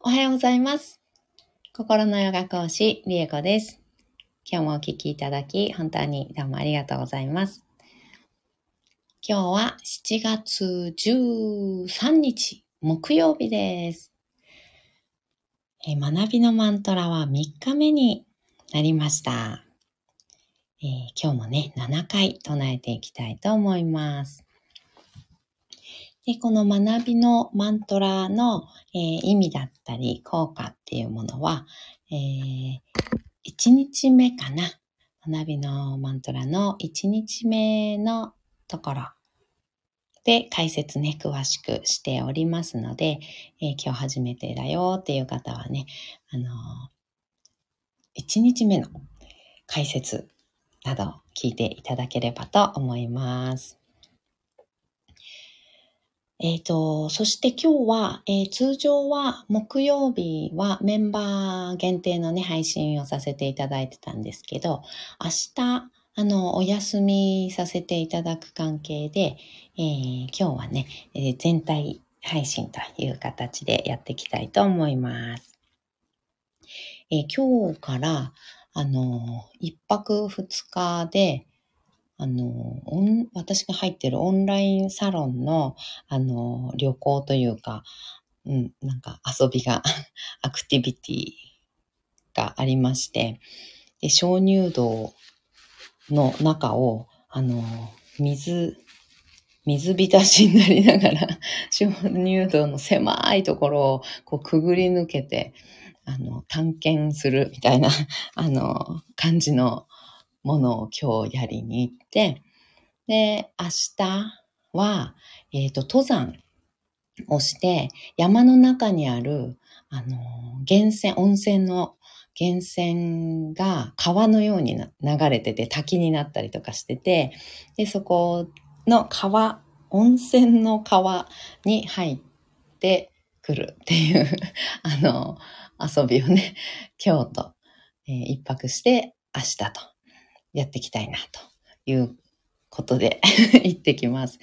おはようございます。心のヨガ講師、リエコです。今日もお聞きいただき、本当にどうもありがとうございます。今日は7月13日、木曜日です。え学びのマントラは3日目になりました。えー今日もね、7回唱えていきたいと思います。で、この学びのマントラの、えー意味だったり効果っていうものは、え1日目かな。学びのマントラの1日目のところで解説ね、詳しくしておりますので、えー今日初めてだよっていう方はね、あの1日目の解説など聞いていただければと思います。えっ、と、そして今日は、えー通常は木曜日はメンバー限定のね、配信をさせていただいてたんですけど、明日、あの、お休みさせていただく関係で、えー今日はね、えー全体配信という形でやっていきたいと思います。えー今日から、あの、一泊二日で、あの、私が入ってるオンラインサロンの、あの、旅行というか、うん、なんか遊びが、アクティビティがありまして、で、鍾乳洞の中を、あの、水、水浸しになりながら、鍾乳洞の狭いところをこうくぐり抜けて、あの、探検するみたいな、あの、感じのものを今日やりに行って、で、明日は、えっ、と、登山をして、山の中にある、あの、源泉、温泉の源泉が川のようにな流れてて、滝になったりとかしてて、で、そこの川、温泉の川に入ってくるっていう、あの、遊びをね、今日と、えー一泊して明日と。やっていきたいなということで 行ってきます。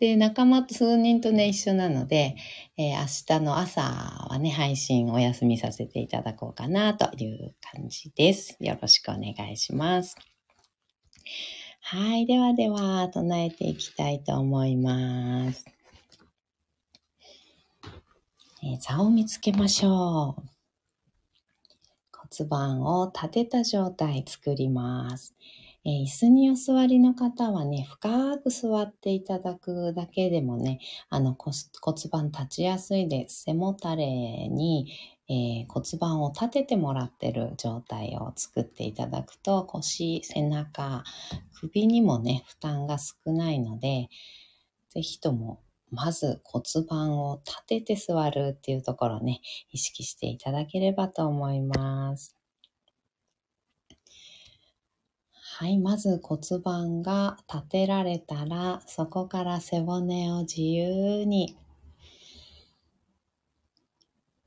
で、仲間数人とね、一緒なので、えー明日の朝はね、配信お休みさせていただこうかなという感じです。よろしくお願いします。はい。ではでは、唱えていきたいと思います。えー座を見つけましょう。骨盤を立てた状態作ります。えー椅子にお座りの方はね、深く座っていただくだけでもね、あの骨盤立ちやすいです。背もたれに、えー骨盤を立ててもらってる状態を作っていただくと腰、背中、首にもね、負担が少ないので、ぜひともまず骨盤を立てて座るっていうところをね、意識していただければと思います。はい、まず骨盤が立てられたら、そこから背骨を自由に、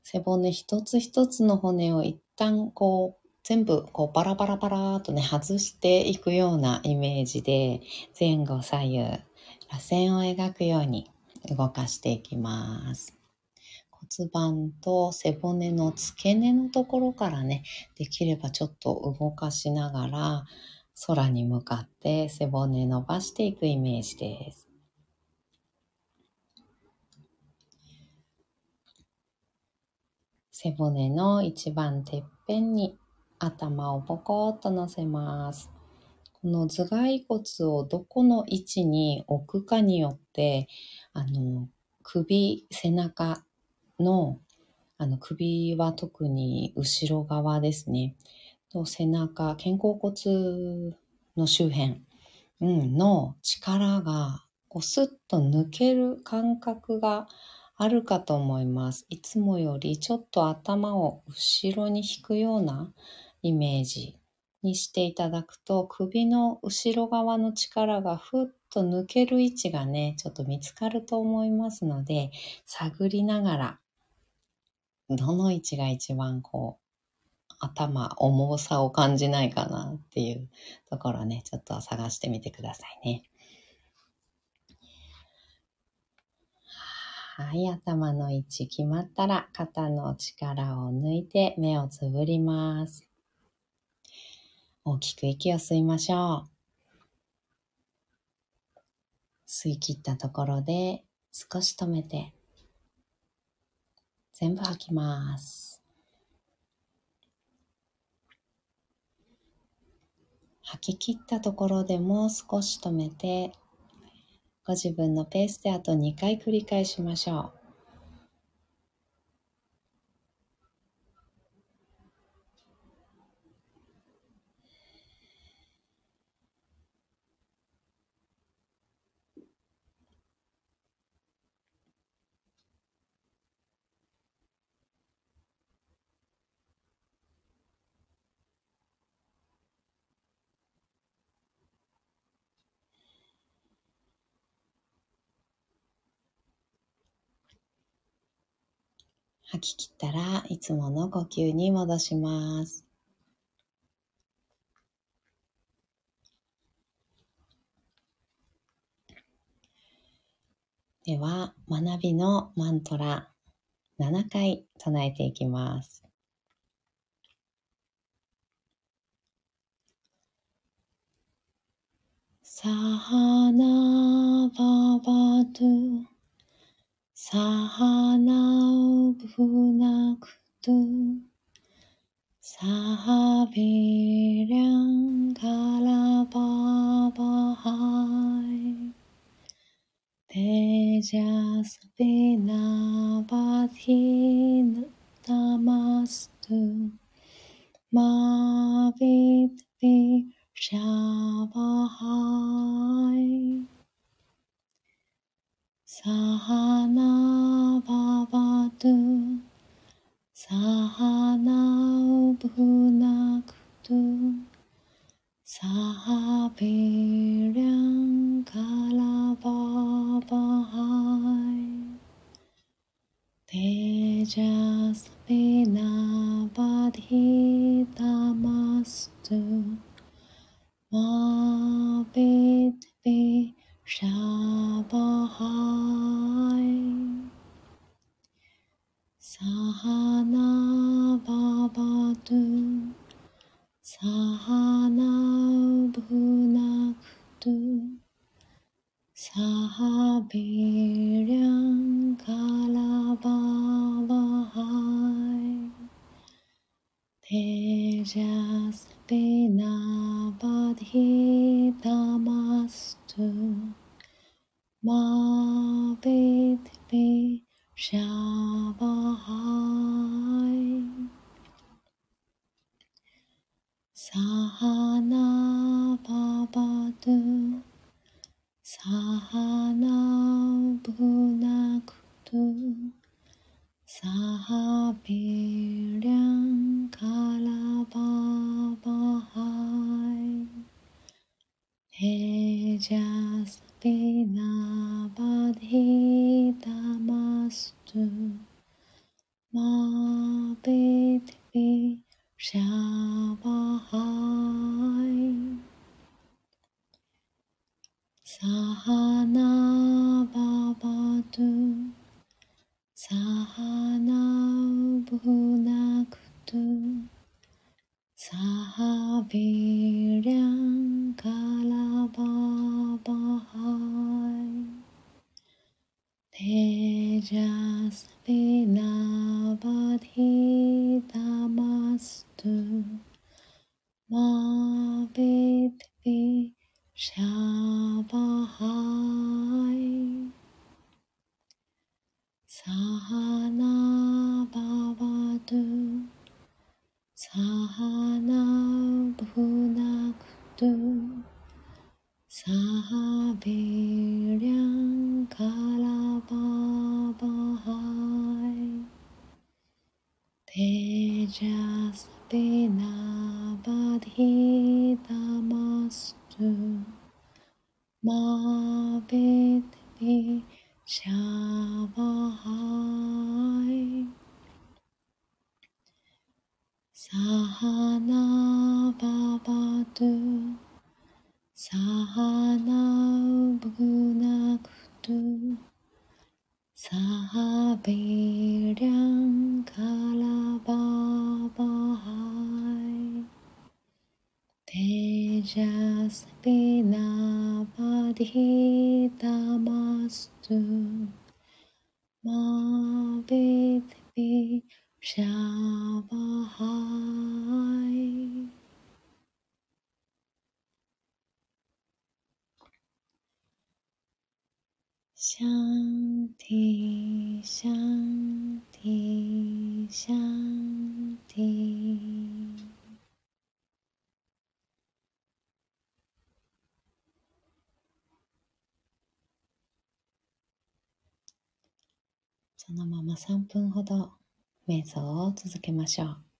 背骨一つ一つの骨を一旦こう、全部こうバラバラバラーとね、外していくようなイメージで、前後左右、螺旋を描くように動かしていきます。骨盤と背骨の付け根のところからね、できればちょっと動かしながら、空に向かって背骨伸ばしていくイメージです。背骨の一番てっぺんに頭をポコッと乗せます。この頭蓋骨をどこの位置に置くかによって、あの、首、背中の、あの、首は特に後ろ側ですね。と背中、肩甲骨の周辺、うん、の力がこうスッと抜ける感覚があるかと思います。いつもよりちょっと頭を後ろに引くようなイメージにしていただくと首の後ろ側の力がふっと抜ける位置がね、ちょっと見つかると思いますので、探りながら、どの位置が一番こう、頭、重さを感じないかなっていうところね、ちょっと探してみてくださいね。はい、頭の位置決まったら肩の力を抜いて目をつぶります。大きく息を吸いましょう。吸い切ったところで少し止めて全部吐きます。吐き切ったところでもう少し止めてご自分のペースであと2回繰り返しましょう。吐き切ったらいつもの呼吸に戻します。では、学びのマントラ7回唱えていきます。サハナババドゥ Sahanau bhunaktu Sahaviryang kalababahai Tejasvinavadhin tamastu just be now. tu sahabiryang kalababahai tejas pinabadhitamastu ma vidvi shavahai そのまま3分ほど瞑想を続けましょう。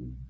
Mm-hmm.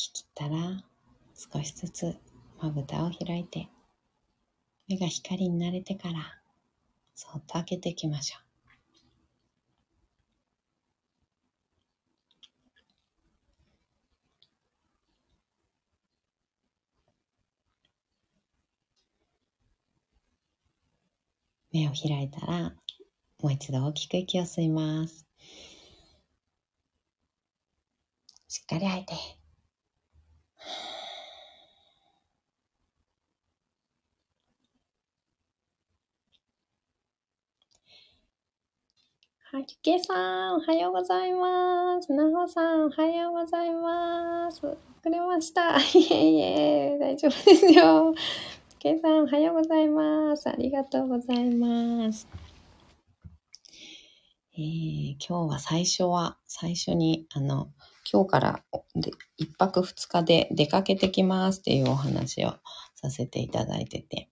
き切ったら少しずつまぶたを開いて目が光に慣れてからそっと開けていきましょう。目を開いたらもう一度大きく息を吸います。しっかり吐いて。はきけさん、おはようございます。なほさん、おはようございます。遅れました。いえいえ、大丈夫ですよ。けさん、おはようございます。ありがとうございます。えー、今日は最初は、最初に、あの、今日からで1泊2日で出かけてきますっていうお話をさせていただいてて、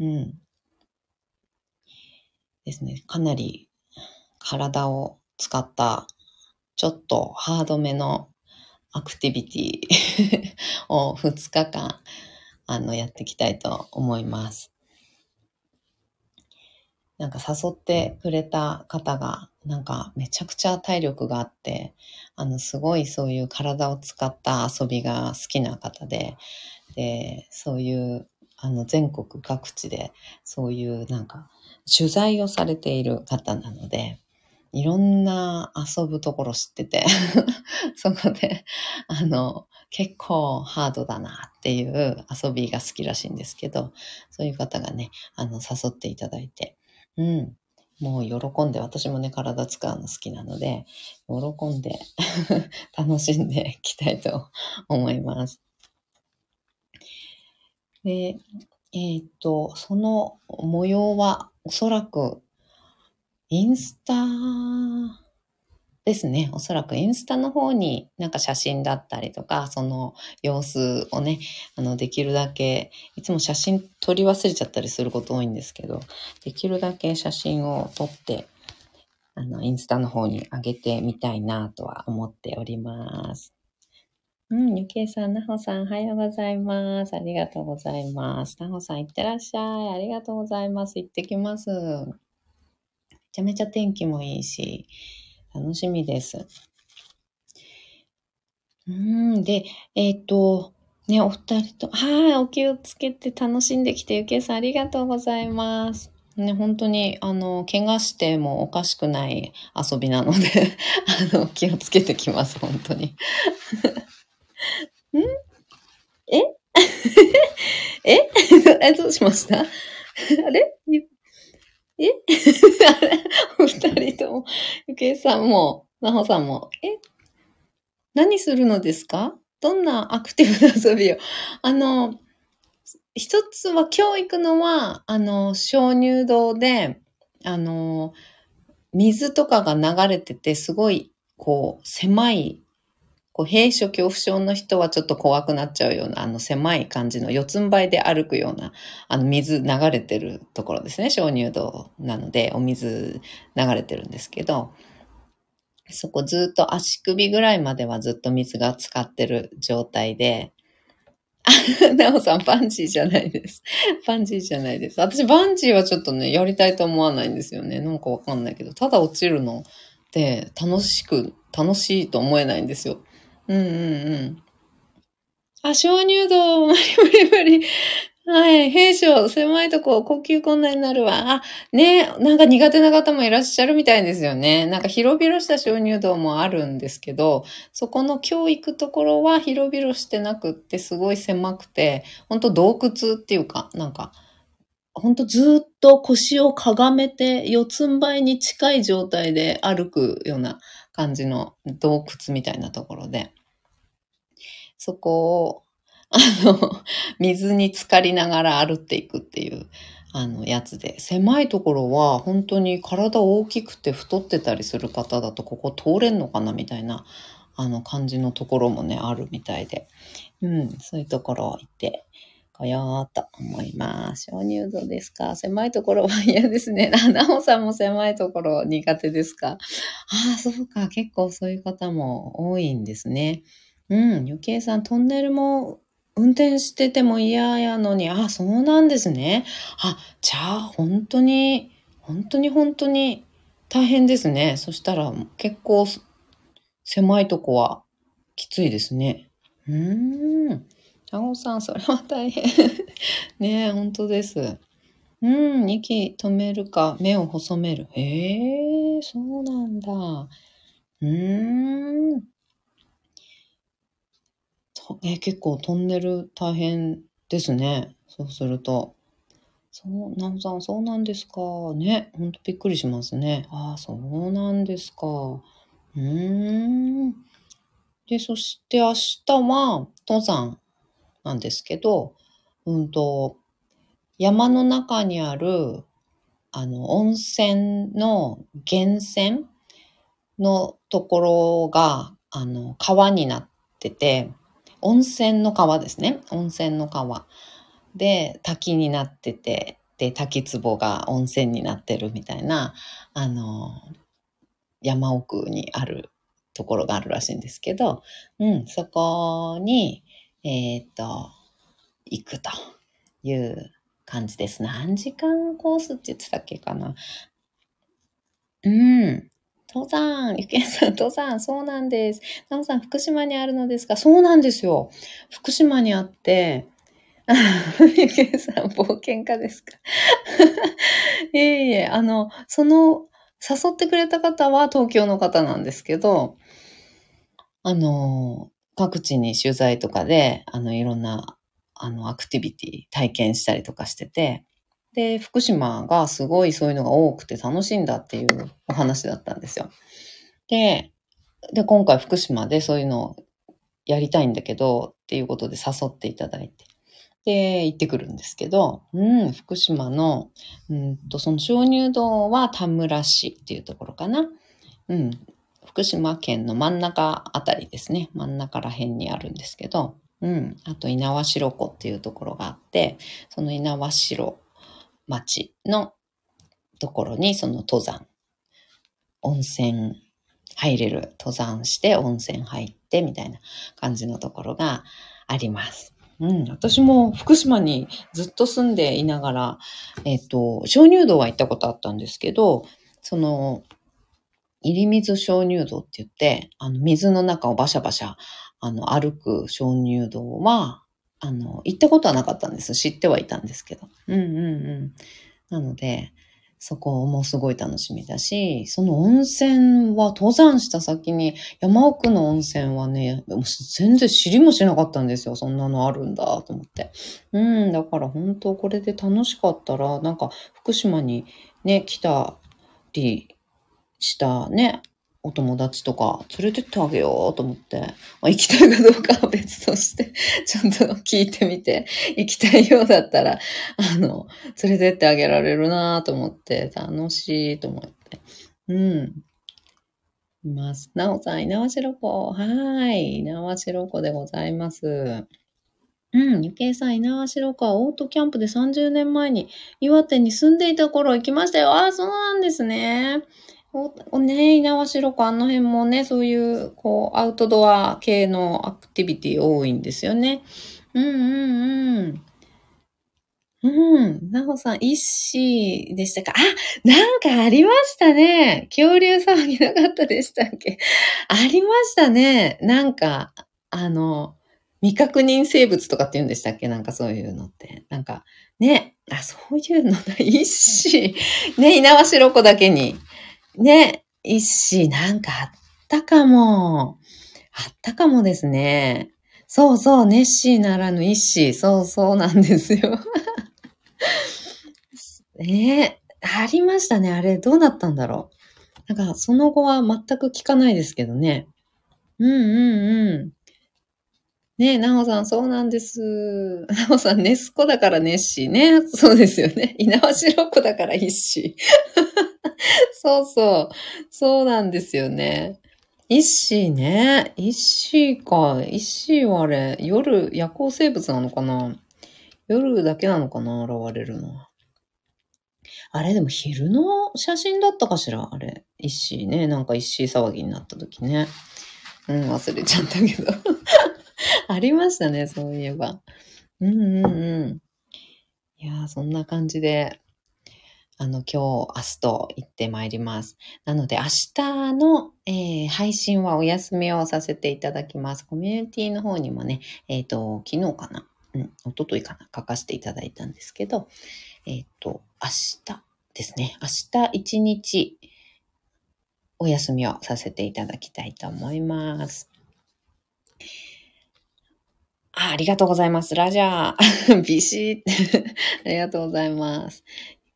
うん。ですね、かなり体を使ったちょっとハードめのアクティビティ を2日間あのやっていきたいと思います。なんか誘ってくれた方がなんかめちゃくちゃ体力があって、あのすごいそういう体を使った遊びが好きな方で、で、そういうあの全国各地でそういうなんか取材をされている方なので、いろんな遊ぶところ知ってて そこで、あの、結構ハードだなっていう遊びが好きらしいんですけど、そういう方がね、あの、誘っていただいて、うん。もう喜んで、私もね、体使うの好きなので、喜んで 楽しんでいきたいと思います。で、えっ、と、その模様はおそらくインスタですね。おそらくインスタの方になんか写真だったりとか、その様子をね、あの、できるだけ、いつも写真撮り忘れちゃったりすること多いんですけど、できるだけ写真を撮って、あの、インスタの方に上げてみたいなとは思っております。うん、ゆきえさん、なほさん、おはようございます。ありがとうございます。なほさん、いってらっしゃい。ありがとうございます。行ってきます。ちゃめちゃ天気もいいし、楽しみです。うん、で、えっ、ー、と、ね、お二人と、はい、お気をつけて楽しんできて、ゆけいさんありがとうございます。ね、本当に、あの、怪我してもおかしくない遊びなので あの、気をつけてきます、本当に。ん？え？え？え？どうしました？あれ？え？お 二人とも、ゆけいさんも、なほさんも、え何するのですかどんなアクティブな遊びを？あの、一つは今日行くのは、あの、鍾乳洞で、あの、水とかが流れてて、すごい、こう、狭いこう、閉所恐怖症の人はちょっと怖くなっちゃうような、あの狭い感じの四つん這いで歩くような、あの水流れてるところですね。鍾乳洞なので、お水流れてるんですけど、そこずっと足首ぐらいまではずっと水が浸かってる状態で、なおさん、バンジーじゃないです。バンジーじゃないです。私、バンジーはちょっとね、やりたいと思わないんですよね。なんかわかんないけど、ただ落ちるのって楽しく、楽しいと思えないんですよ。うんうんうん。あ、鍾乳洞、無理無理無理。はい。兵所、狭いとこ、呼吸困難になるわ。あ、ねなんか苦手な方もいらっしゃるみたいですよね。なんか広々した鍾乳洞もあるんですけど、そこの教育ところは広々してなくって、すごい狭くて、ほんと洞窟っていうか、なんか、ほんとずっと腰をかがめて、四つん這いに近い状態で歩くような感じの洞窟みたいなところで、そこを、あの、水に浸かりながら歩っていくっていう、あの、やつで、狭いところは本当に体大きくて太ってたりする方だと、ここ通れんのかなみたいな、あの、感じのところもね、あるみたいで、うん、そういうところ行って、こようと思います。鍾乳洞ですか？狭いところは嫌ですね。なおさんも狭いところ苦手ですか？ああ、そうか。結構そういう方も多いんですね。うん。ゆきえさん、トンネルも運転してても嫌やのに、あ、そうなんですね。あ、じゃあ、本当に、本当に本当に大変ですね。そしたら結構狭いとこはきついですね。うーん。あおさん、それは大変。ねえ、本当です。うん、息止めるか、目を細める。へえ、そうなんだ。うーん。え結構トンネル大変ですね。そうすると。そう、なおさん、そうなんですか。ね、ほんとびっくりしますね。ああ、そうなんですか。うーん。で、そして明日は登山なんですけど、うんと、山の中にある、あの、温泉の源泉のところが、あの、川になってて、温泉の川ですね。温泉の川。で、滝になってて、で、滝壺が温泉になってるみたいな、あの、山奥にあるところがあるらしいんですけど、うん、そこに、えっ、と、行くという感じです。何時間コースって言ってたっけかな。うん。登山、ゆけんさん、登山、そうなんです。なおさん、福島にあるのですか？そうなんですよ。福島にあって、ゆけんさん、冒険家ですか？いえいえ、あの、その、誘ってくれた方は東京の方なんですけど、あの、各地に取材とかで、あの、いろんな、あの、アクティビティ体験したりとかしてて、で、福島がすごいそういうのが多くて楽しいんだっていうお話だったんですよ。で、で、今回福島でそういうのをやりたいんだけど、っていうことで誘っていただいて。で、行ってくるんですけど、うん、福島の、うんと、その鍾乳洞は田村市っていうところかな。うん、福島県の真ん中あたりですね。真ん中ら辺にあるんですけど、うん、あと猪苗代湖っていうところがあって、その猪苗代町のところにその登山、温泉入れる、登山して温泉入ってみたいな感じのところがあります。うん、私も福島にずっと住んでいながら、えっ、と、鍾乳洞は行ったことあったんですけど、その、入水鍾乳洞って言って、あの、水の中をバシャバシャ、あの、歩く鍾乳洞は、あの、行ったことはなかったんです。知ってはいたんですけど。うんうんうん。なので、そこもすごい楽しみだし、その温泉は登山した先に山奥の温泉はね、全然知りもしなかったんですよ。そんなのあるんだと思って。うん、だから本当これで楽しかったら、なんか福島にね、来たりしたね、お友達とか連れてってあげようと思って、まあ、行きたいかどうかは別として、ちょっと聞いてみて、行きたいようだったら、あの、連れてってあげられるなと思って、楽しいと思って。うん。います。なおさん、猪苗代湖。はい。猪苗代湖でございます。うん、ゆけいさん、猪苗代湖オートキャンプで30年前に岩手に住んでいた頃行きましたよ。ああ、そうなんですね。おね、猪苗代湖、あの辺もね、そういう、こう、アウトドア系のアクティビティ多いんですよね。うんうんうん。うん。なほさん、一子でしたか？あ、なんかありましたね。恐竜騒ぎなかったでしたっけ？ありましたね。なんか、あの、未確認生物とかって言うんでしたっけ？なんかそういうのって。なんか、ね。あ、そういうのだ。一子。ね、猪苗代湖だけに。ね、一子なんかあったかも。あったかもですね。そうそう、ネッシーならぬ一子。そうそうなんですよ。え、ありましたね。あれ、どうなったんだろう。なんか、その後は全く聞かないですけどね。うんうんうん。ねえ、なおさん、そうなんです。なおさん、ネスコだからネッシーね。そうですよね。稲葉白子だから一子。そうそう。そうなんですよね。イッシーね。イッシーか。イッシーはあれ、夜、夜行生物なのかな夜だけなのかな現れるのは。あれ、でも昼の写真だったかしらあれ。イッシーね。なんかイッシー騒ぎになった時ね。うん、忘れちゃったけど。ありましたね、そういえば。うんうんうん。いや、そんな感じで、あの、今日、明日と行ってまいります。なので、明日の、えー、配信はお休みをさせていただきます。コミュニティの方にもね、えっ、ー、と、昨日かな？うん、一昨日かな？書かせていただいたんですけど、えっ、ー、と、明日ですね。明日一日、お休みをさせていただきたいと思います。あありがとうございます。ラジャー。ビシッ。ありがとうございます。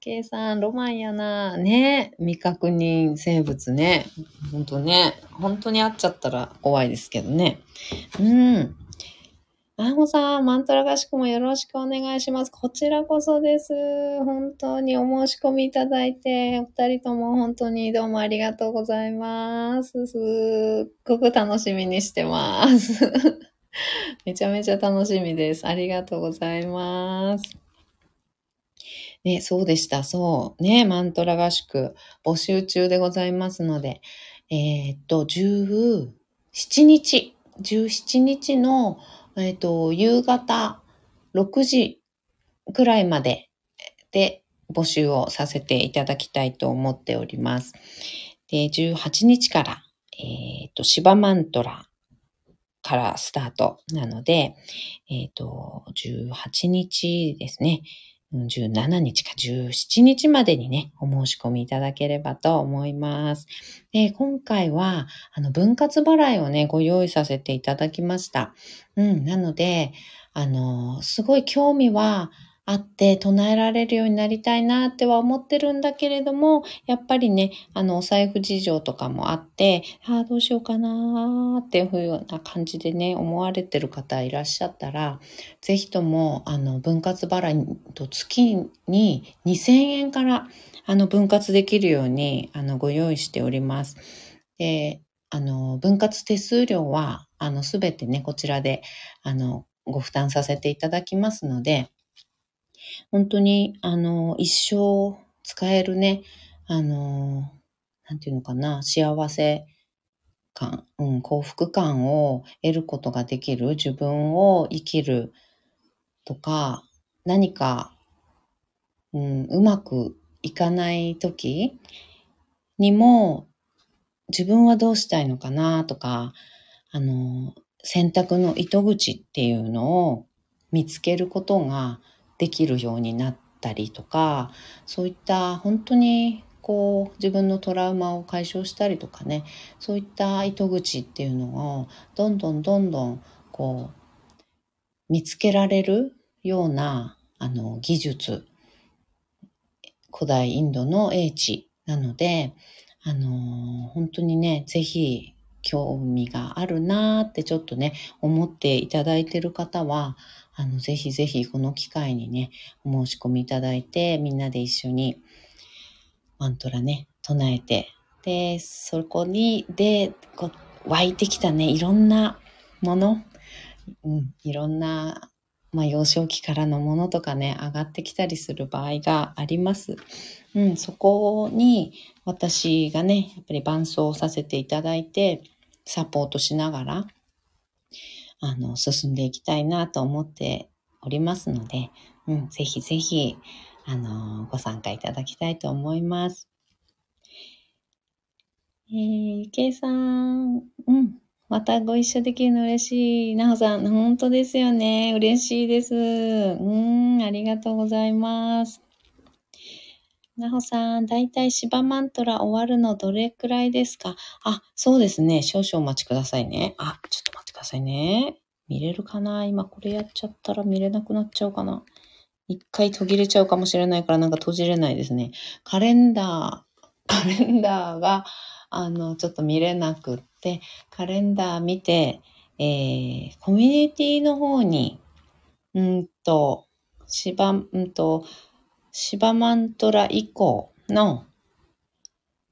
ケイさん、ロマンやな。ね未確認生物ね。ほんとね。本当に会っちゃったら怖いですけどね。うん。あほさん、マントラ合宿もよろしくお願いします。こちらこそです。本当にお申し込みいただいて、お二人とも本当にどうもありがとうございます。すっごく楽しみにしてます。めちゃめちゃ楽しみです。ありがとうございます。ね、そうでした。そう。ね、マントラ合宿募集中でございますので、えー、っと、17日、17日のえっ、と、夕方6時くらいまでで募集をさせていただきたいと思っております。で、18日から、えっ、と、芝マントラからスタートなので、えっ、ー、と、18日ですね。17日か17日までにね、お申し込みいただければと思います。で、今回は、あの、分割払いをね、ご用意させていただきました。うん、なので、あの、すごい興味はあって唱えられるようになりたいなっては思ってるんだけれども、やっぱりね、あの、お財布事情とかもあって、ああ、どうしようかなっていうような感じでね、思われてる方いらっしゃったら、ぜひとも、あの、分割払いと月に2000円から、あの、分割できるように、あの、ご用意しております。で、あの、分割手数料は、あの、すべてね、こちらで、あの、ご負担させていただきますので、本当に、あの、一生使えるね、あの、なんていうのかな、幸せ感、うん、幸福感を得ることができる、自分を生きるとか、何か、うん、うまくいかない時にも、自分はどうしたいのかなとか、あの、選択の糸口っていうのを見つけることができるようになったりとかそういった本当にこう自分のトラウマを解消したりとかねそういった糸口っていうのをどんどんどんどんこう見つけられるようなあの技術。古代インドの英知なのであの本当にねぜひ興味があるなーってちょっとね思っていただいてる方はあの、ぜひぜひこの機会にね、お申し込みいただいて、みんなで一緒にマントラね、唱えて、で、そこに、で、こう、湧いてきたね、いろんなもの、うん、いろんな、まあ、幼少期からのものとかね、上がってきたりする場合があります。うん、そこに私がね、やっぱり伴奏させていただいて、サポートしながら、あの、進んでいきたいなと思っておりますので、うん、ぜひぜひ、あの、ご参加いただきたいと思います。えー、けいさん、うん、またご一緒できるの嬉しい。なほさん、本当ですよね。嬉しいです。うん、ありがとうございます。なほさん、だいたい芝マントラ終わるのどれくらいですか？あ、そうですね。少々お待ちくださいね。あ、ちょっとださいね。見れるかな？今これやっちゃったら見れなくなっちゃうかな？一回途切れちゃうかもしれないからなんか閉じれないですね。カレンダー、カレンダーが、あの、ちょっと見れなくって、カレンダー見て、えー、コミュニティの方に、うんと、芝、うんと、シバマントラ以降の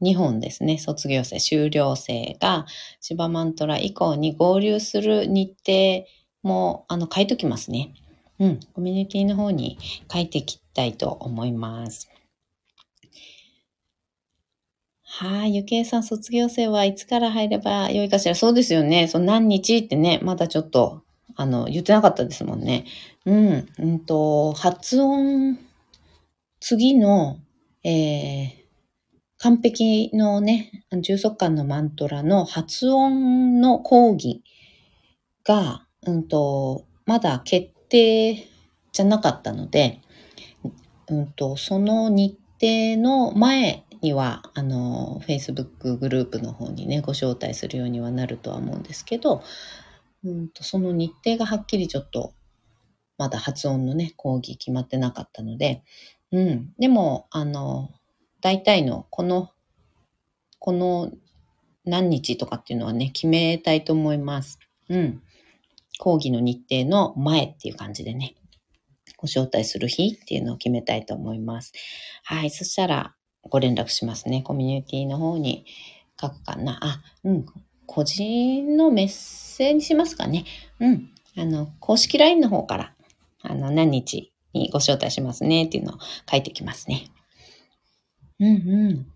2本ですね、卒業生、修了生がシバマントラ以降に合流する日程もあの書いときますね。うん、コミュニティの方に書いていきたいと思います。はい。ゆけいさん、卒業生はいつから入ればよいかしら？そうですよね。その何日ってね、まだちょっと、あの、言ってなかったですもんね。うん。うんと、発音次の、えー、完璧のね、重足感のマントラの発音の講義が、うんと、まだ決定じゃなかったので、うんと、その日程の前には、あの、Facebook グループの方にね、ご招待するようにはなるとは思うんですけど、うんと、その日程がはっきりちょっと、まだ発音のね、講義決まってなかったので、うん。でも、あの、大体の、この、この何日とかっていうのはね、決めたいと思います。うん。講義の日程の前っていう感じでね、ご招待する日っていうのを決めたいと思います。はい。そしたら、ご連絡しますね。コミュニティの方に書くかな。あ、うん。個人のメッセにしますかね。うん。あの、公式 LINE の方から、あの、何日にご招待しますねっていうのを書いてきますね。うんうん。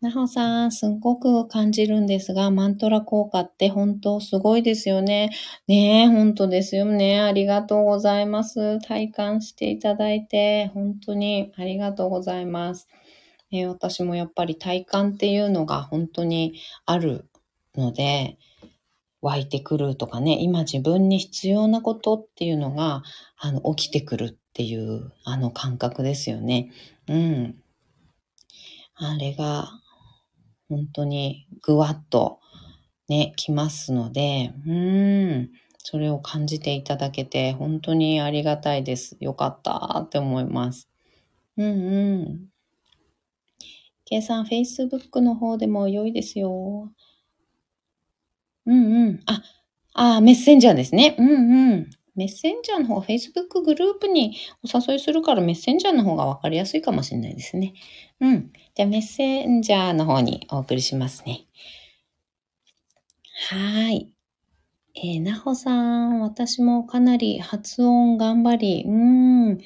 なほさん、すっごく感じるんですが、マントラ効果って本当すごいですよね。ねえ、本当ですよね。ありがとうございます。体感していただいて、本当にありがとうございます。えー、私もやっぱり体感っていうのが本当にあるので、湧いてくるとかね、今自分に必要なことっていうのが、あの、起きてくるっていう、あの感覚ですよね。うん。あれが、本当にぐわっとね、来ますので、うん、それを感じていただけて本当にありがたいです。よかったって思います。うんうん。計算 Facebook の方でも良いですよ。うんうん。あ、あ、メッセンジャーですね。うんうん。メッセンジャーの方、Facebook グループにお誘いするからメッセンジャーの方がわかりやすいかもしれないですね。うん。じゃあメッセンジャーの方にお送りしますね。はい。えー、なほさん、私もかなり発音頑張り、うん、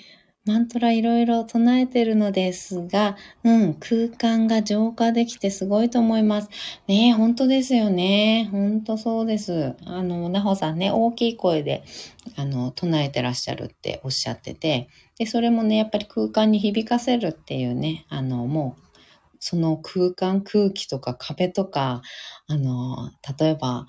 マントラいろいろ唱えてるのですが、うん、空間が浄化できてすごいと思います。ねえ本当ですよね。本当そうです。あの、なほさんね、大きい声で、あの、唱えてらっしゃるっておっしゃってて、で、それもね、やっぱり空間に響かせるっていうね、あの、もう、その空間、空気とか壁とか、あの、例えば、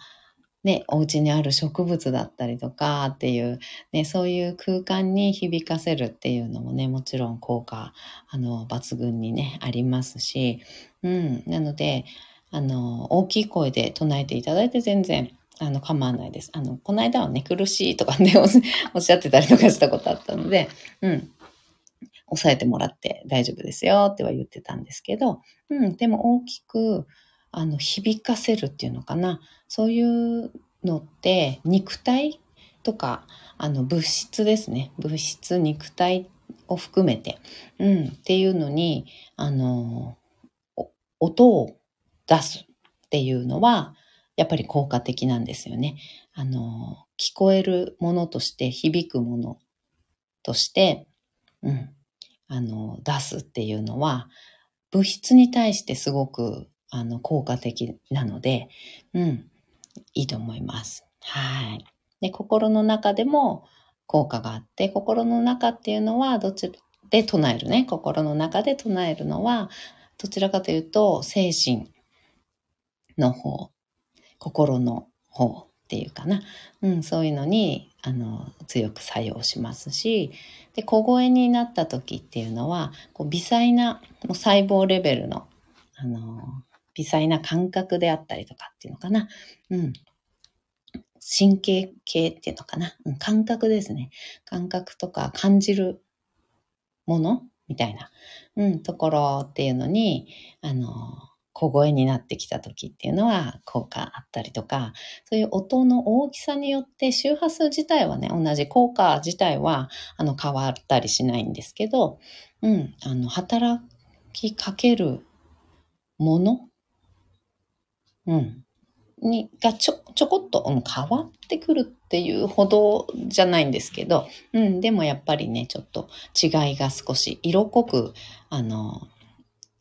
ね、お家にある植物だったりとかっていう、ね、そういう空間に響かせるっていうのもね、もちろん効果、あの、抜群にね、ありますし、うん、なので、あの、大きい声で唱えていただいて全然、あの、構わないです。あの、この間はね、苦しいとかね、おっしゃってたりとかしたことあったので、うん、抑えてもらって大丈夫ですよっては言ってたんですけど、うん、でも大きく、あの、響かせるっていうのかな。そういうのって肉体とかあの物質ですね物質肉体を含めて、うん、っていうのにあの音を出すっていうのはやっぱり効果的なんですよね。あの聞こえるものとして響くものとして、うん、あの出すっていうのは物質に対してすごくあの効果的なので、うん、いいと思います。はい。で、心の中でも効果があって、心の中っていうのはどっちで唱えるね。心の中で唱えるのは、どちらかというと、精神の方、心の方っていうかな。うん、そういうのに、あの、強く作用しますし、で、小声になった時っていうのは、こう微細な、もう細胞レベルの、あの、微細な感覚であったりとかっていうのかな。うん。神経系っていうのかな。うん、感覚ですね。感覚とか感じるものみたいな、うん、ところっていうのに、あの、小声になってきた時っていうのは効果あったりとか、そういう音の大きさによって周波数自体はね、同じ効果自体はあの変わったりしないんですけど、うん、あの、働きかけるものうん。に、がちょ、ちょこっと、変わってくるっていうほどじゃないんですけど、うん、でもやっぱりね、ちょっと違いが少し色濃く、あの、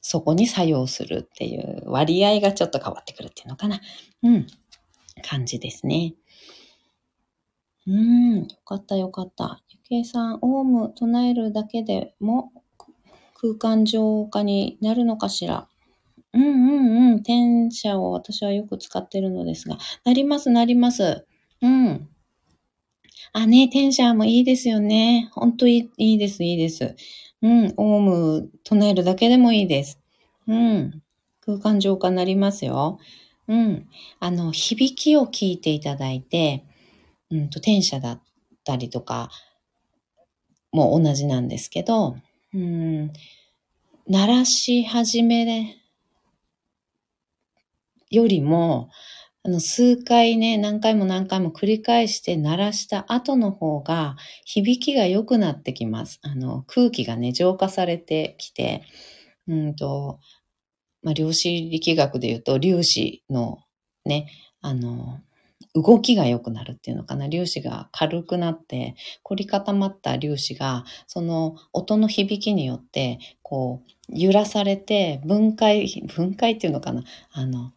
そこに作用するっていう割合がちょっと変わってくるっていうのかな。うん。感じですね。うん、よかったよかった。ゆけいさん、オウム唱えるだけでも空間浄化になるのかしら？うんうんうん。転写を私はよく使ってるのですが、なります、なります。うん。あ、ね、転写もいいですよね。ほんといいいいです、いいです。うん。オウム唱えるだけでもいいです。うん。空間浄化なりますよ。うん。あの、響きを聞いていただいて、うんと、天社だったりとかも同じなんですけど、うん、鳴らし始めよりも、あの、数回ね、何回も何回も繰り返して鳴らした後の方が、響きが良くなってきます。あの、空気がね、浄化されてきて、うんと、まあ、量子力学で言うと、粒子のね、あの、動きが良くなるっていうのかな。粒子が軽くなって、凝り固まった粒子が、その音の響きによって、こう、揺らされて、分解、分解っていうのかな。あの、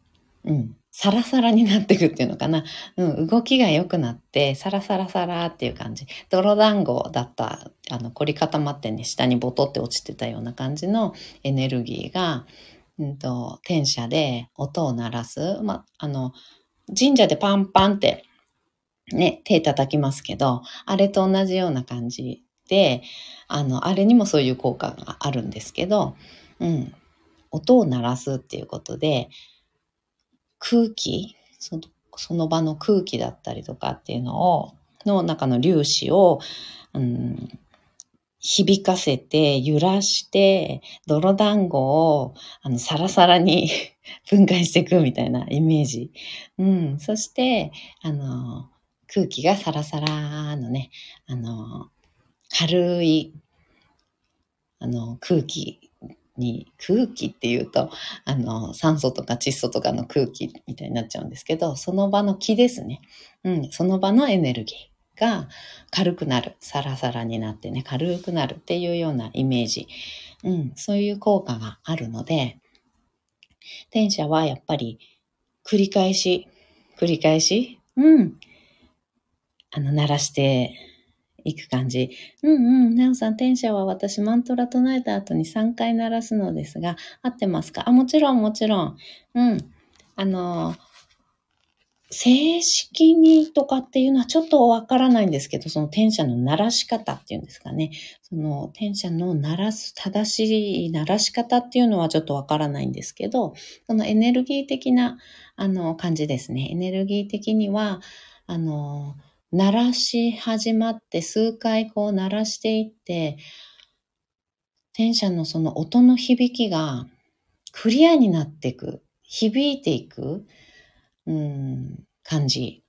うん、サラサラになっていくっていうのかな。うん、動きが良くなって、サラサラサラっていう感じ。泥団子だった、あの、凝り固まってね、下にボトって落ちてたような感じのエネルギーが、うんと、天社で音を鳴らす。ま、あの、神社でパンパンって、ね、手叩きますけど、あれと同じような感じで、あの、あれにもそういう効果があるんですけど、うん、音を鳴らすっていうことで、空気その、その場の空気だったりとかっていうのを、の中の粒子を、うん、響かせて、揺らして、泥団子を、あの、サラサラに 分解していくみたいなイメージ。うん。そして、あの、空気がサラサラのね、あの、軽い、あの、空気に、空気っていうと、あの、酸素とか窒素とかの空気みたいになっちゃうんですけど、その場の気ですね。うん、その場のエネルギーが軽くなる。サラサラになってね、軽くなるっていうようなイメージ。うん、そういう効果があるので、転写はやっぱり繰り返し、繰り返し、うん、あの、鳴らしていく感じ。うんうん。なおさん、転写は私、マントラ唱えた後に3回鳴らすのですが、合ってますか？あ、もちろん、もちろん。うん。あの、正式にとかっていうのはちょっとわからないんですけど、その転写の鳴らし方っていうんですかね。その転写の鳴らす、正しい鳴らし方っていうのはちょっとわからないんですけど、そのエネルギー的な、あの、感じですね。エネルギー的には、あの、鳴らし始まって数回こう鳴らしていって、天社のその音の響きがクリアになっていく、響いていく、うん、感じ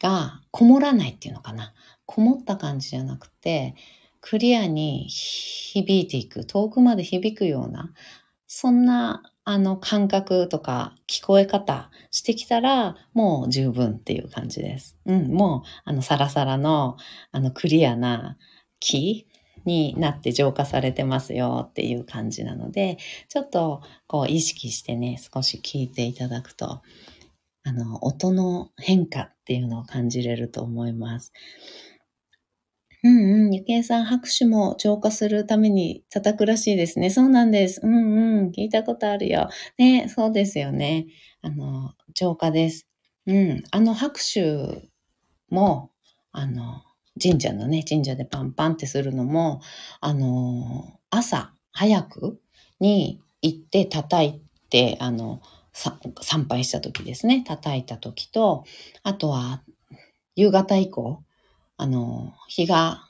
がこもらないっていうのかな。こもった感じじゃなくて、クリアに響いていく、遠くまで響くような、そんなあの感覚とか聞こえ方してきたらもう十分っていう感じです。うん、もうあのサラサラのあのクリアな木になって浄化されてますよっていう感じなので、ちょっとこう意識してね、少し聞いていただくと、あの、音の変化っていうのを感じれると思います。うんうん。ゆけいさん、拍手も浄化するために叩くらしいですね。そうなんです。うんうん。聞いたことあるよ。ね、そうですよね。あの、浄化です。うん。あの拍手も、あの、神社のね、神社でパンパンってするのも、あの、朝早くに行って叩いて、あの、参拝した時ですね。叩いた時と、あとは、夕方以降、あの、日が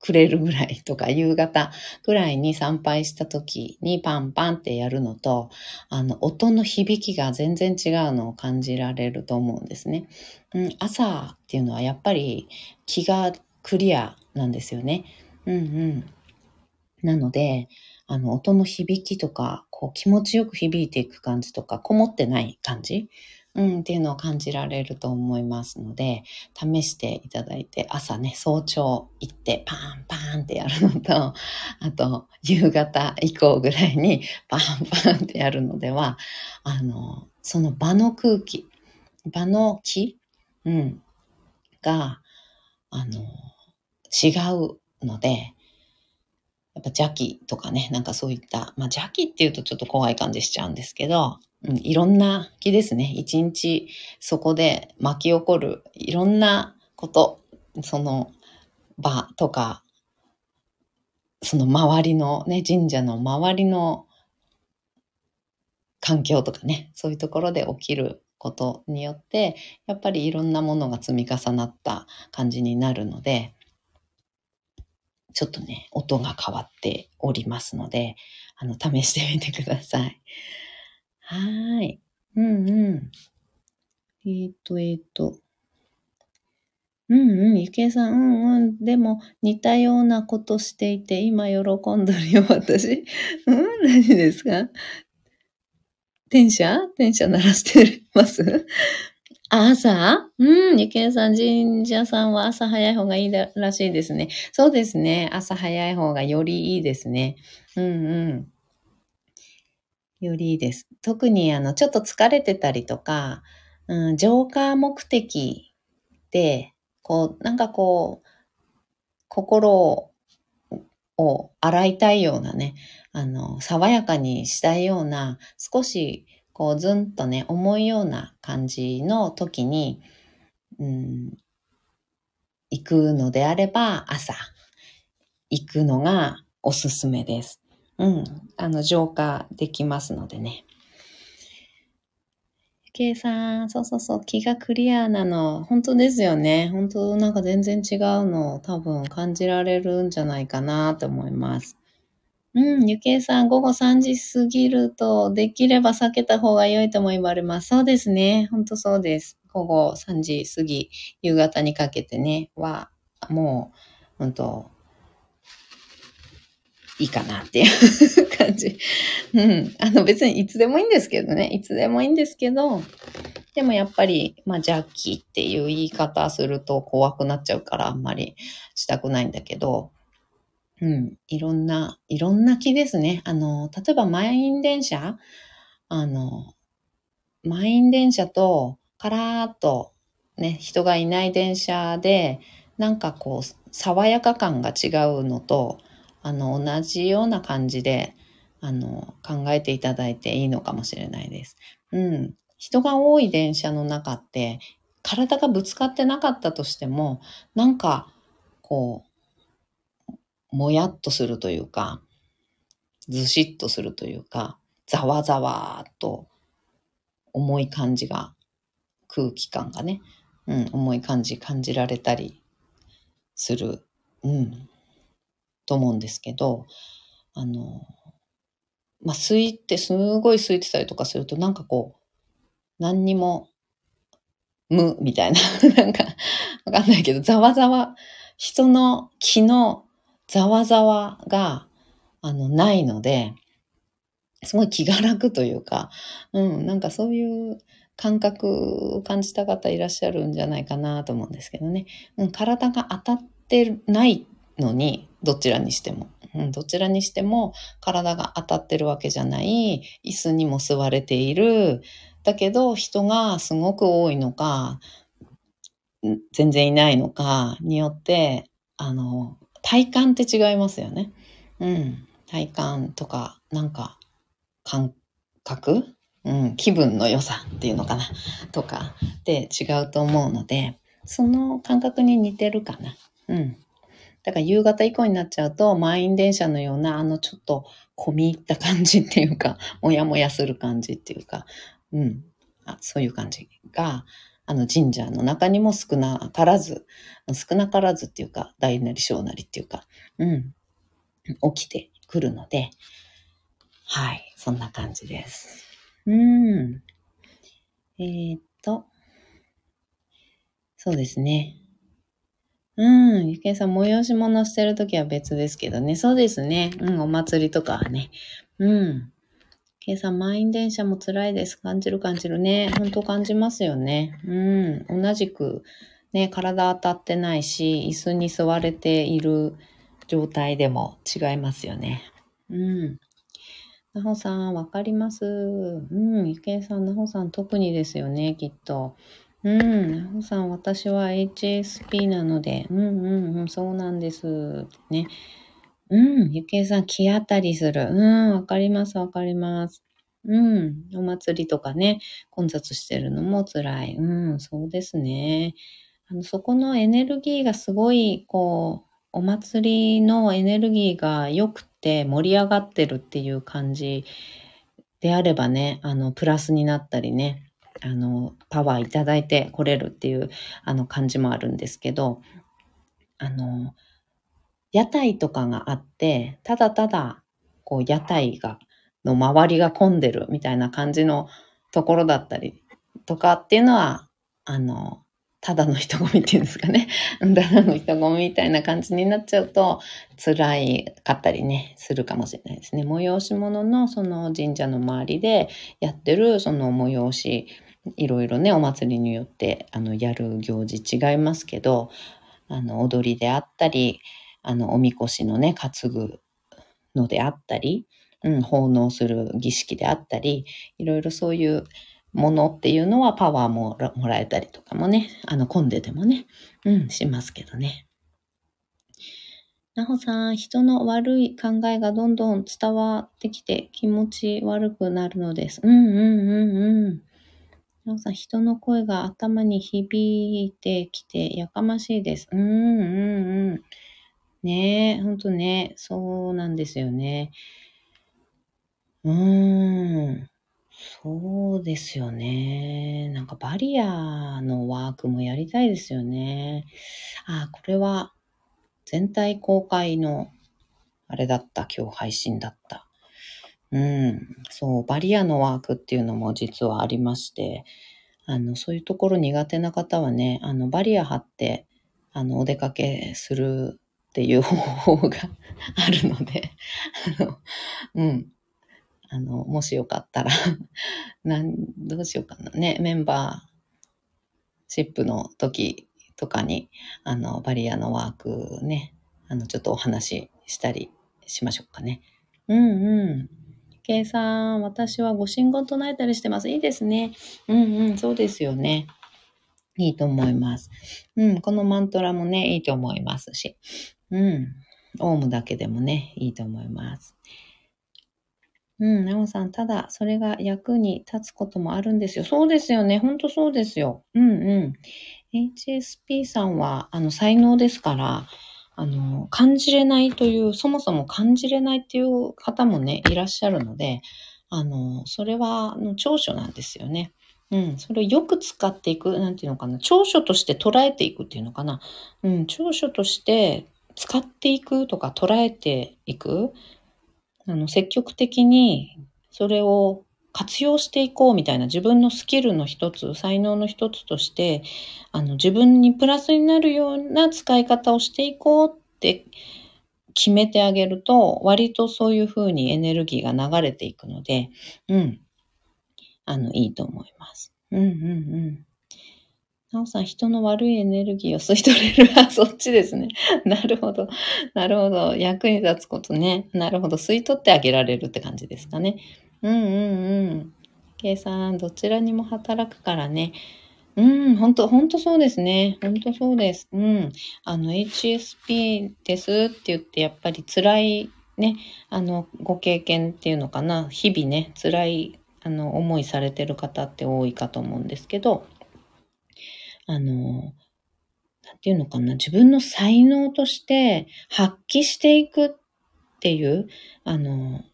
暮れるぐらいとか、夕方ぐらいに参拝した時にパンパンってやるのと、あの、音の響きが全然違うのを感じられると思うんですね。うん、朝っていうのはやっぱり気がクリアなんですよね。うんうん。なので、あの、音の響きとか、こう気持ちよく響いていく感じとか、こもってない感じ。うん、っていうのを感じられると思いますので、試していただいて、朝ね、早朝行ってパンパンってやるのと、あと、夕方以降ぐらいにパンパンってやるのでは、あの、その場の空気、場の気、うん、が、あの、違うので、やっぱ邪気とかね、なんかそういった、まあ邪気っていうとちょっと怖い感じしちゃうんですけど、うん、いろんな気ですね。一日そこで巻き起こるいろんなこと、その場とか、その周りのね、神社の周りの環境とかね、そういうところで起きることによって、やっぱりいろんなものが積み重なった感じになるので、ちょっとね、音が変わっておりますので、あの、試してみてください。はーい。うんうん。えー、っと、えー、っと。うんうん、ゆけいさん、うんうん。でも、似たようなことしていて、今喜んでるよ、私。うん何ですか？電車？電車鳴らしてます？朝？うん、ゆけいさん、神社さんは朝早い方がいいらしいですね。そうですね。朝早い方がよりいいですね。うんうん。よりいいです。特に、あの、ちょっと疲れてたりとか、うん、浄化目的で、こう、なんかこう、心を洗いたいようなね、あの、爽やかにしたいような、少し、こう、ずんとね、重いような感じの時に、うん、行くのであれば、朝、行くのがおすすめです。うん、あの、浄化できますのでね。計算、そうそうそう、気がクリアなの。本当ですよね。本当なんか全然違うの多分感じられるんじゃないかなと思います。うん、ゆけいさん、午後3時過ぎると、できれば避けた方が良いとも言われます。そうですね。本当そうです。午後3時過ぎ、夕方にかけてね、は、もう、本当いいかなっていう感じ。うん。あの別にいつでもいいんですけどね。いつでもいいんですけど、でもやっぱり、まあ、ジャッキーっていう言い方すると怖くなっちゃうからあんまりしたくないんだけど、うん。いろんな、いろんな気ですね。あの、例えば満員電車あの、満員電車とカラーっとね、人がいない電車で、なんかこう、爽やか感が違うのと、あの、同じような感じで、あの、考えていただいていいのかもしれないです。うん。人が多い電車の中って、体がぶつかってなかったとしても、なんか、こう、もやっとするというか、ずしっとするというか、ざわざわっと重い感じが、空気感がね、うん、重い感じ感じられたりする。うん。と思うんですけど、あの、まあ、吸いってすごい吸いてたりとかするとなんかこう、何にも無みたいな、なんかわかんないけど、ざわざわ、人の気のざわざわが、あの、ないので、すごい気が楽というか、うん、なんかそういう感覚を感じた方いらっしゃるんじゃないかなと思うんですけどね。うん、体が当たってないのに、どちらにしても。うん、どちらにしても体が当たってるわけじゃない、椅子にも座れている、だけど人がすごく多いのか、全然いないのかによって、あの、体感って違いますよね。うん。体感とか、なんか、感覚？うん、気分の良さっていうのかな？とかで違うと思うので、その感覚に似てるかな。うん。だから夕方以降になっちゃうと、満員電車のような、あのちょっと込み入った感じっていうか、もやもやする感じっていうか、うん。あそういう感じが、あの神社の中にも少なからず、少なからずっていうか、大なり小なりっていうか、うん。起きてくるので、はい。そんな感じです。うん。えー、っと、そうですね。うん。ゆけいさん、催し物してるときは別ですけどね。そうですね。うん、お祭りとかはね。うん。ゆけいさん、満員電車も辛いです。感じる感じるね。本当感じますよね。うん。同じく、ね、体当たってないし、椅子に座れている状態でも違いますよね。うん。なほさん、わかります。うん。ゆけいさん、なほさん、特にですよね、きっと。うん、なほさん、私は HSP なので、うんうんうん、そうなんです。ね。うん、ゆけいさん、気当たりする。うん、わかります、わかります。うん、お祭りとかね、混雑してるのも辛い。うん、そうですね。あの、そこのエネルギーがすごい、こう、お祭りのエネルギーが良くて盛り上がってるっていう感じであればね、あの、プラスになったりね、あの、パワーいただいてこれるっていう、あの、感じもあるんですけど、あの、屋台とかがあって、ただただ、こう、屋台が、の周りが混んでるみたいな感じのところだったりとかっていうのは、あの、ただの人混みっていうんですかね。ただの人混みみたいな感じになっちゃうと、辛いかったりね、するかもしれないですね。催し物のその神社の周りでやってるその催し、いろいろね、お祭りによって、あの、やる行事違いますけど、あの、踊りであったり、あの、おみこしのね、担ぐのであったり、うん、奉納する儀式であったり、いろいろそういうものっていうのはパワーももらえたりとかもね、あの、混んでてもね、うん、しますけどね。なほさん、人の悪い考えがどんどん伝わってきて気持ち悪くなるのです。うんうんうんうん。なほさん、人の声が頭に響いてきてやかましいです。うんうんうん。ねえ、ほんとね、そうなんですよね。うーん。そうですよね。なんかバリアのワークもやりたいですよね。あ、これは全体公開のあれだった。今日配信だった。うん。そう、バリアのワークっていうのも実はありまして、あの、そういうところ苦手な方はね、あの、バリア張って、あの、お出かけするっていう方法が あるので、あの、うん。あの、もしよかったらなん、どうしようかな。ね、メンバーシップの時とかに、あの、バリアのワークね、あの、ちょっとお話ししたりしましょうかね。うんうん。計算、私はご神言唱えたりしてます。いいですね。うんうん、そうですよね。いいと思います。うん、このマントラもね、いいと思いますし。うん。オウムだけでもね、いいと思います。うん、なおさん、ただ、それが役に立つこともあるんですよ。そうですよね。ほんとそうですよ。うんうん。HSP さんは、あの、才能ですから、あの、感じれないという、そもそも感じれないっていう方もね、いらっしゃるので、あの、それは、あの、長所なんですよね。うん、それをよく使っていく、なんていうのかな、長所として捉えていくっていうのかな。うん、長所として使っていくとか捉えていく。あの、積極的にそれを活用していこうみたいな自分のスキルの一つ、才能の一つとして、あの、自分にプラスになるような使い方をしていこうって決めてあげると、割とそういうふうにエネルギーが流れていくので、うん。あの、いいと思います。うんうんうん。なおさん、人の悪いエネルギーを吸い取れる。あ、そっちですね。なるほど。なるほど。役に立つことね。なるほど。吸い取ってあげられるって感じですかね。うんうんうん。計算、どちらにも働くからね。うん、本当本当そうですね。本当そうです。うん。あの、HSP ですって言って、やっぱり辛いね、あの、ご経験っていうのかな。日々ね、辛い、あの、思いされてる方って多いかと思うんですけど、あの、なんていうのかな、自分の才能として発揮していくっていう、あの、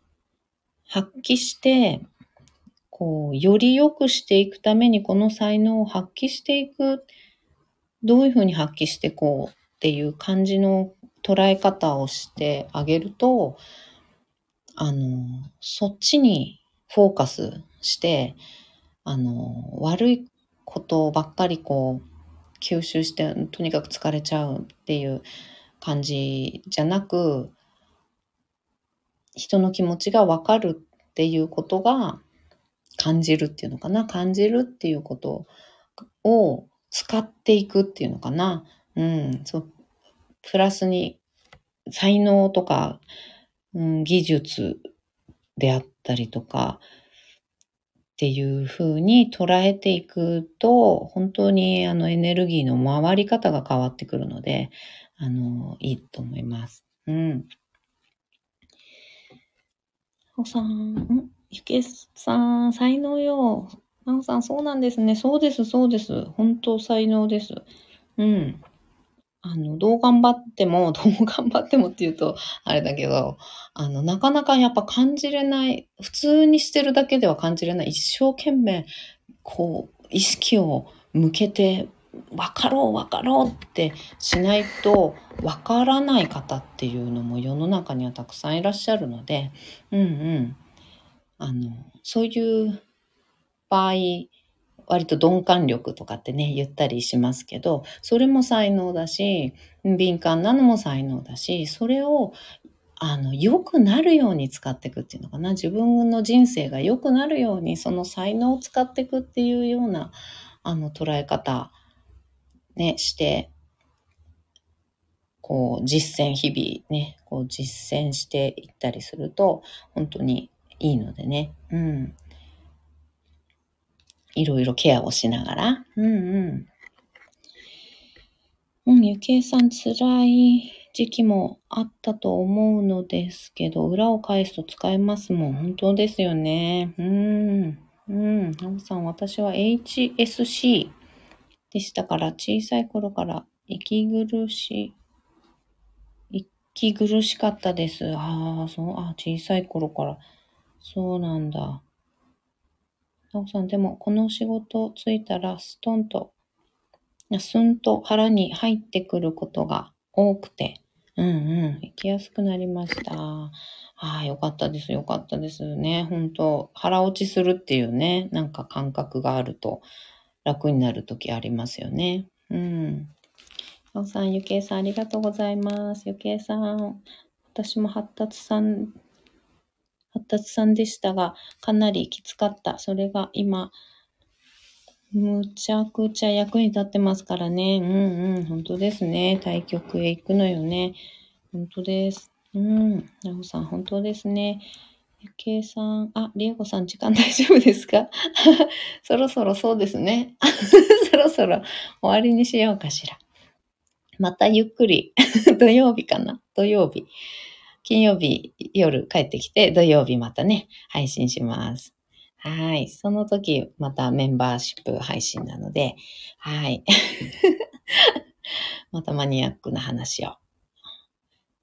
発揮して、こう、より良くしていくためにこの才能を発揮していく、どういうふうに発揮していこうっていう感じの捉え方をしてあげると、あの、そっちにフォーカスして、あの、悪いことばっかりこう吸収してとにかく疲れちゃうっていう感じじゃなく人の気持ちがわかるっていうことが感じるっていうのかな感じるっていうことを使っていくっていうのかなうんそうプラスに才能とか、うん、技術であったりとかっていう風に捉えていくと、本当にあのエネルギーの回り方が変わってくるので、あの、いいと思います。うん。おさん、んゆけさん、才能よ。なおさん、そうなんですね。そうです、そうです。本当才能です。うん。あの、どう頑張っても、どう頑張ってもって言うと、あれだけど、あの、なかなかやっぱ感じれない、普通にしてるだけでは感じれない、一生懸命こう、意識を向けて、分かろう分かろうってしないと分からない方っていうのも世の中にはたくさんいらっしゃるので、うんうん。あの、そういう場合、割と鈍感力とかってね、言ったりしますけど、それも才能だし、敏感なのも才能だし、それをあの、良くなるように使っていくっていうのかな。自分の人生が良くなるように、その才能を使っていくっていうような、あの、捉え方、ね、して、こう、実践、日々ね、こう、実践していったりすると、本当にいいのでね。うん。いろいろケアをしながら。うんうん。うん、ゆけいさん辛い時期もあったと思うのですけど、裏を返すと使えますもん。本当ですよね。うん。うん。なおさん、私は HSC でしたから、小さい頃から息苦し、息苦しかったです。ああ、そう、あ小さい頃から。そうなんだ。なおさん、でも、この仕事ついたら、ストンとスンと腹に入ってくることが多くて、うんうん、行きやすくなりました。ああ、よかったです、よかったですね。本当腹落ちするっていうね、なんか感覚があると楽になるときありますよね。うん。さん、ゆけいさん、ありがとうございます。ゆけいさん、私も発達さん、発達さんでしたが、かなりきつかった。それが今、むちゃくちゃ役に立ってますからね。うんうん。本当ですね。対局へ行くのよね。本当です。うん。なほさん、本当ですね。ゆけいさん、あ、りえこさん、時間大丈夫ですか？そろそろそうですね。そろそろ終わりにしようかしら。またゆっくり、土曜日かな？土曜日。金曜日夜帰ってきて、土曜日またね、配信します。はい。その時、またメンバーシップ配信なので、はい。またマニアックな話を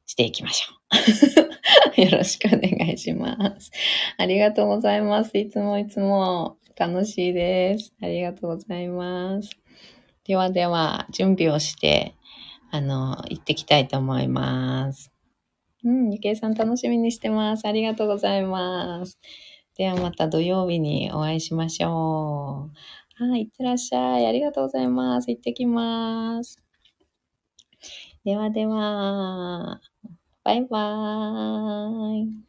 していきましょう。よろしくお願いします。ありがとうございます。いつもいつも楽しいです。ありがとうございます。ではでは、準備をして、あの、行ってきたいと思います。うん、ゆけいさん楽しみにしてます。ありがとうございます。ではまた土曜日にお会いしましょう。はい、いってらっしゃい。ありがとうございます。行ってきます。ではでは、バイバーイ。